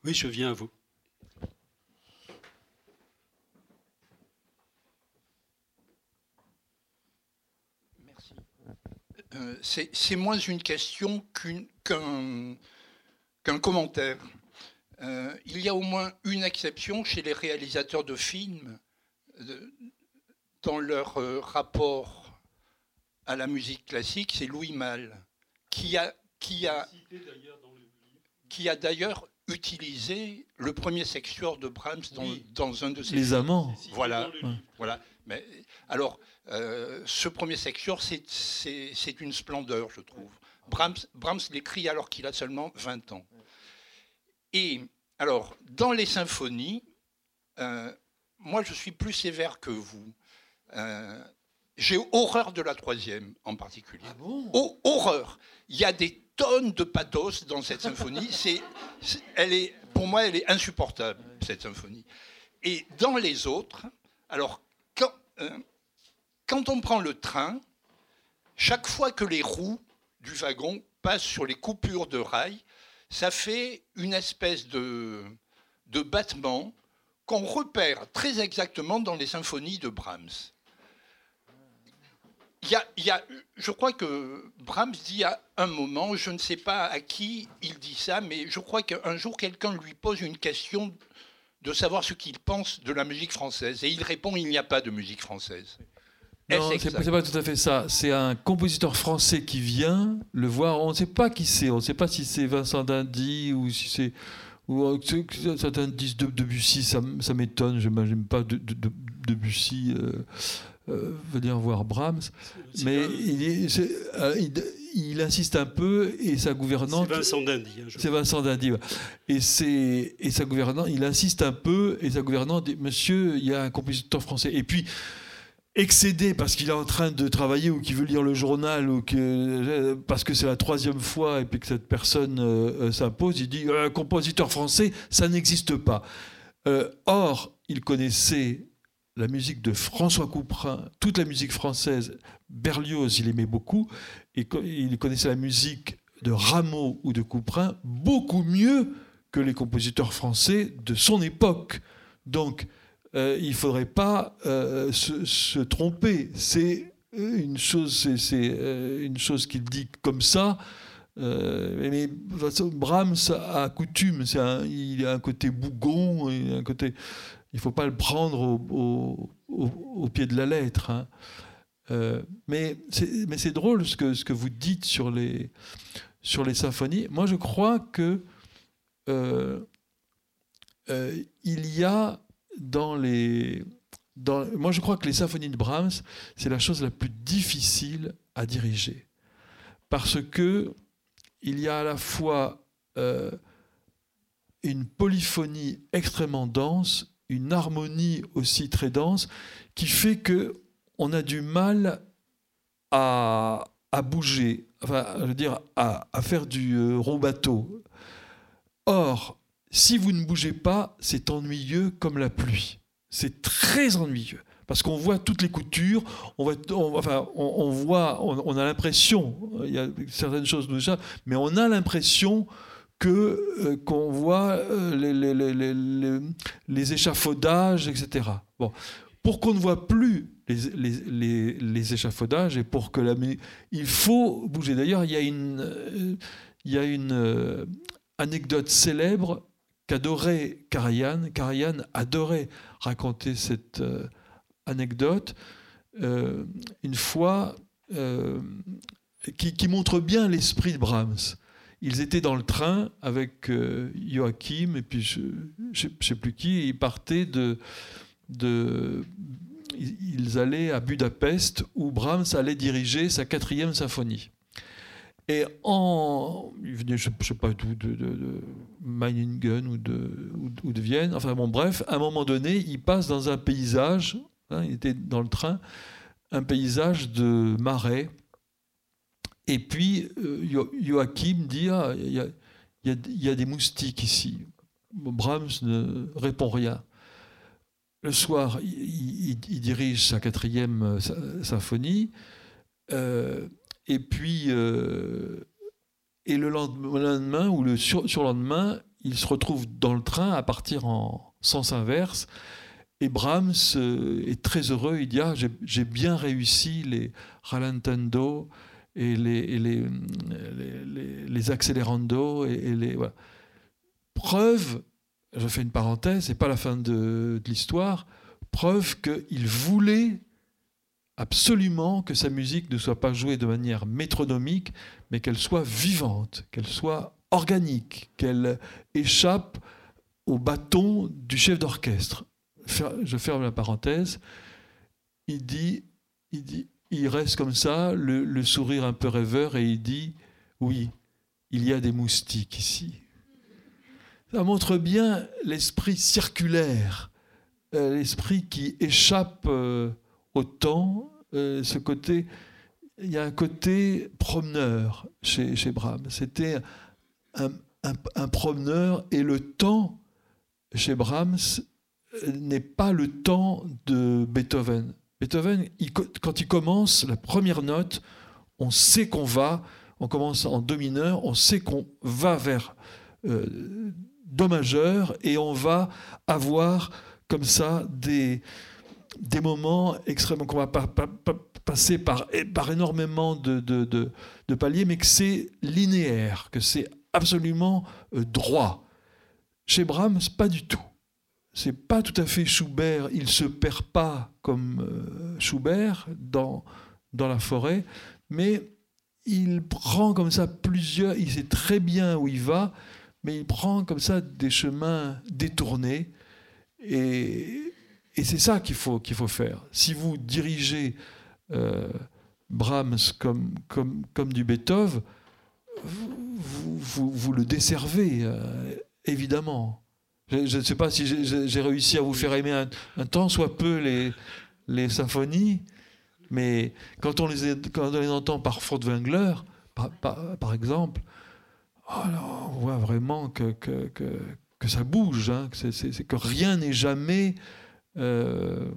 Oui, je viens à vous. Merci. euh, c'est moins une question qu'un commentaire. Euh, il y a au moins une exception chez les réalisateurs de films dans leur rapport à la musique classique, c'est Louis Malle, qui a, qui a, qui a d'ailleurs utilisé le premier sextuor de Brahms dans, un de ses Les amants. Voilà, voilà. Mais alors, euh, ce premier sextuor, c'est une splendeur, je trouve. Brahms, Brahms l'écrit alors qu'il a seulement 20 ans. Et alors, dans les symphonies, euh, moi, je suis plus sévère que vous. Euh, j'ai horreur de la troisième en particulier. Ah bon? Horreur. Il y a des tonnes de pathos dans cette symphonie. C'est, elle est, pour moi, elle est insupportable, cette symphonie. Et dans les autres, alors, quand, euh, quand on prend le train, chaque fois que les roues du wagon passent sur les coupures de rails, ça fait une espèce de, de battement qu'on repère très exactement dans les symphonies de Brahms il y a, je crois que Brahms dit à un moment, je ne sais pas à qui il dit ça, mais je crois qu'un jour quelqu'un lui pose une question de savoir ce qu'il pense de la musique française. Et il répond, il n'y a pas de musique française. Non, c'est pas, pas tout à fait ça. C'est un compositeur français qui vient le voir. On ne sait pas qui c'est. On ne sait pas si c'est Vincent Dindy ou si c'est ou euh, certains disent de Debussy. Ça, ça m'étonne. Je n'aime pas de, de, Debussy. Euh, euh, venir voir Brahms, mais euh, il, insiste un peu et sa gouvernante. C'est Vincent Dindy. Hein, c'est Vincent Dindy. Et, sa gouvernante, il insiste un peu et sa gouvernante dit Monsieur, il y a un compositeur français. Et puis excédé parce qu'il est en train de travailler ou qu'il veut lire le journal ou que parce que c'est la troisième fois et puis que cette personne euh, s'impose, il dit un compositeur français, ça n'existe pas. or, il connaissait la musique de François Couperin, toute la musique française, Berlioz, il aimait beaucoup, et il connaissait la musique de Rameau ou de Couperin beaucoup mieux que les compositeurs français de son époque. Donc, euh, il ne faudrait pas euh, se, tromper. C'est une chose, c'est euh, une chose qu'il dit comme ça. mais Brahms a coutume, il a un côté bougon, un côté il ne faut pas le prendre au, pied de la lettre. Hein. Euh, mais c'est drôle ce que, vous dites sur les, sur les symphonies. Moi, je crois que euh, euh, il y a dans les... Moi, je crois que les symphonies de Brahms, c'est la chose la plus difficile à diriger. Parce que il y a à la fois une polyphonie extrêmement dense une harmonie aussi très dense qui fait que on a du mal à, bouger, enfin, je veux dire, à, faire du euh, bateau. Or, si vous ne bougez pas, c'est ennuyeux comme la pluie. C'est très ennuyeux parce qu'on voit toutes les coutures, on voit, enfin, on, voit, on, a l'impression, il y a certaines choses déjà, mais on a l'impression que euh, qu'on voit euh, les, les, les, les, échafaudages, etc. Bon, pour qu'on ne voit plus les, échafaudages et pour que la il faut bouger. D'ailleurs, il y a une, euh, il y a une anecdote célèbre qu'adorait Karajan. Karajan adorait raconter cette anecdote. une fois, qui, qui, montre bien l'esprit de Brahms ils étaient dans le train avec euh, Joachim et puis je ne sais plus qui, et ils partaient de, Ils allaient à Budapest où Brahms allait diriger sa quatrième symphonie. Et en. Il je ne sais pas d'où, de, de, Meiningen ou de, ou, de Vienne. Enfin bon, bref, à un moment donné, il passe dans un paysage, hein, il était dans le train, un paysage de marais et puis, euh, Joachim dit ah, il y, a, des moustiques ici. Brahms ne répond rien. Le soir, il, dirige sa quatrième euh, symphonie. Euh, et puis, et le lendemain, ou le surlendemain, il se retrouve dans le train à partir en sens inverse. Et Brahms est très heureux. Il dit ah, j'ai bien réussi les rallentando et les, les, les, accélérando. Et, les, voilà. Preuve, je fais une parenthèse, c'est pas la fin de, de l'histoire, preuve qu'il voulait absolument que sa musique ne soit pas jouée de manière métronomique, mais qu'elle soit vivante, qu'elle soit organique, qu'elle échappe au bâton du chef d'orchestre. Je ferme la parenthèse. Il dit, il dit, il reste comme ça, le, sourire un peu rêveur, et il dit, oui, il y a des moustiques ici. Ça montre bien l'esprit circulaire, euh, l'esprit qui échappe euh, au temps, euh, ce côté, il y a un côté promeneur chez, Brahms. C'était un, promeneur et le temps chez Brahms n'est pas le temps de Beethoven. Beethoven, quand il commence la première note, on sait qu'on va, on commence en do mineur, on sait qu'on va vers euh, do majeur et on va avoir comme ça des, moments extrêmement qu'on va passer par, énormément de, de, de, paliers, mais que c'est linéaire, que c'est absolument euh, droit. Chez Brahms, pas du tout. C'est pas tout à fait Schubert. Il se perd pas comme euh, Schubert dans, dans la forêt, mais il prend comme ça plusieurs. Il sait très bien où il va, mais il prend comme ça des chemins détournés. Et, et c'est ça qu'il faut, qu'il faut faire. Si vous dirigez euh, Brahms comme, comme, comme du Beethoven, vous, vous, le desservez, euh, évidemment. Je ne sais pas si j'ai réussi à vous faire aimer un, un, temps soit peu les, symphonies, mais quand on les, entend par Furtwängler, par, par, exemple, oh on voit vraiment que, ça bouge, hein, que, rien n'est jamais... Euh,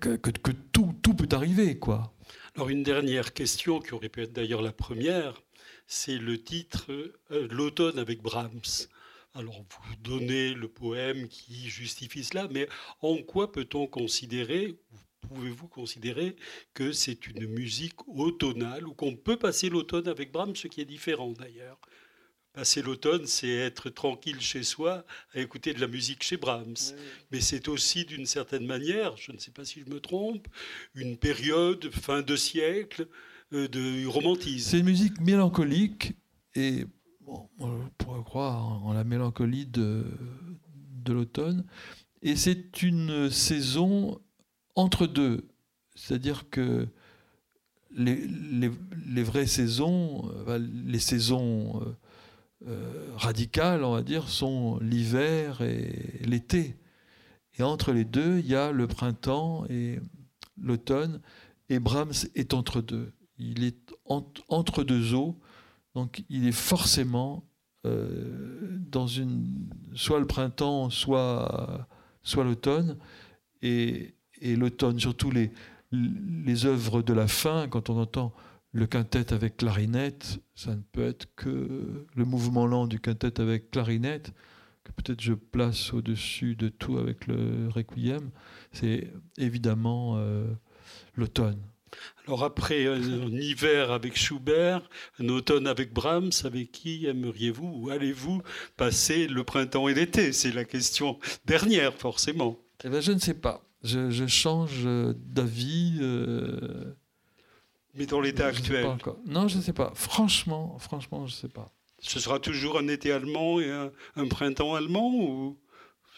que, tout peut arriver, quoi. Alors une dernière question qui aurait pu être d'ailleurs la première, c'est le titre euh, L'automne avec Brahms. Alors vous donnez le poème qui justifie cela, mais en quoi peut-on considérer, pouvez-vous considérer que c'est une musique automnale ou qu'on peut passer l'automne avec Brahms, ce qui est différent d'ailleurs? Passer l'automne, c'est être tranquille chez soi à écouter de la musique chez Brahms. Mais c'est aussi, d'une certaine manière, je ne sais pas si je me trompe, une période, fin de siècle, euh, de romantisme. C'est une musique mélancolique et on pourrait croire en la mélancolie de, de l'automne. Et c'est une saison entre deux. C'est-à-dire que les, les, les, vraies saisons, euh, les saisons euh, euh, radicales, on va dire, sont l'hiver et l'été. Et entre les deux, il y a le printemps et l'automne. Et Brahms est entre deux. Il est entre deux eaux. Donc il est forcément euh, dans une, soit le printemps, soit, l'automne. Et, et l'automne, surtout les, les œuvres de la fin, quand on entend le quintet avec clarinette, ça ne peut être que le mouvement lent du quintet avec clarinette, que peut-être je place au-dessus de tout avec le requiem, c'est évidemment euh, l'automne. Alors après un, hiver avec Schubert, un automne avec Brahms, avec qui aimeriez-vous ou allez-vous passer le printemps et l'été? C'est la question dernière, forcément. Eh ben, je ne sais pas. Je, change d'avis. Euh, mais dans l'état actuel Non, je ne sais pas. Franchement, franchement, je ne sais pas. Ce sera toujours un été allemand et un, printemps allemand ou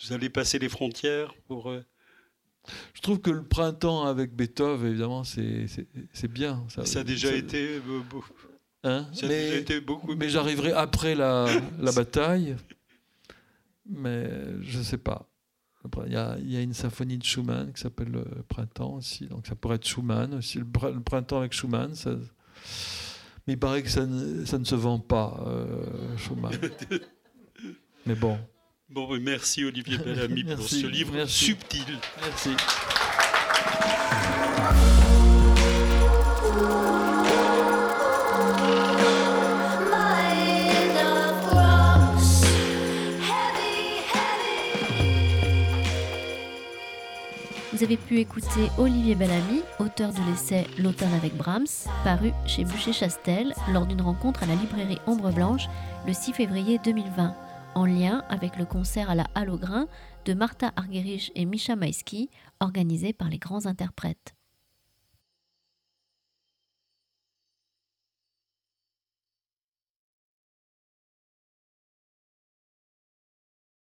vous allez passer les frontières pour... Euh, je trouve que le printemps avec Beethoven, évidemment, c'est bien. Ça, ça a déjà été... Euh, hein ça mais, a déjà été beaucoup... Mais j'arriverai après la, la bataille. Mais je ne sais pas. Il y, a, il y, a, une symphonie de Schumann qui s'appelle le Printemps aussi, donc ça pourrait être Schumann aussi, le, Printemps avec Schumann. Ça, mais il paraît que ça ne, ça ne se vend pas, euh, Schumann. mais bon. Bon, merci Olivier Bellamy pour ce livre subtil. Merci. Vous avez pu écouter Olivier Bellamy, auteur de l'essai L'automne avec Brahms, paru chez Bûcher-Chastel lors d'une rencontre à la librairie Ombre Blanche le 6 février 2020, en lien avec le concert à la Halle de Martha Argerich et Misha Maïski, organisé par les grands interprètes.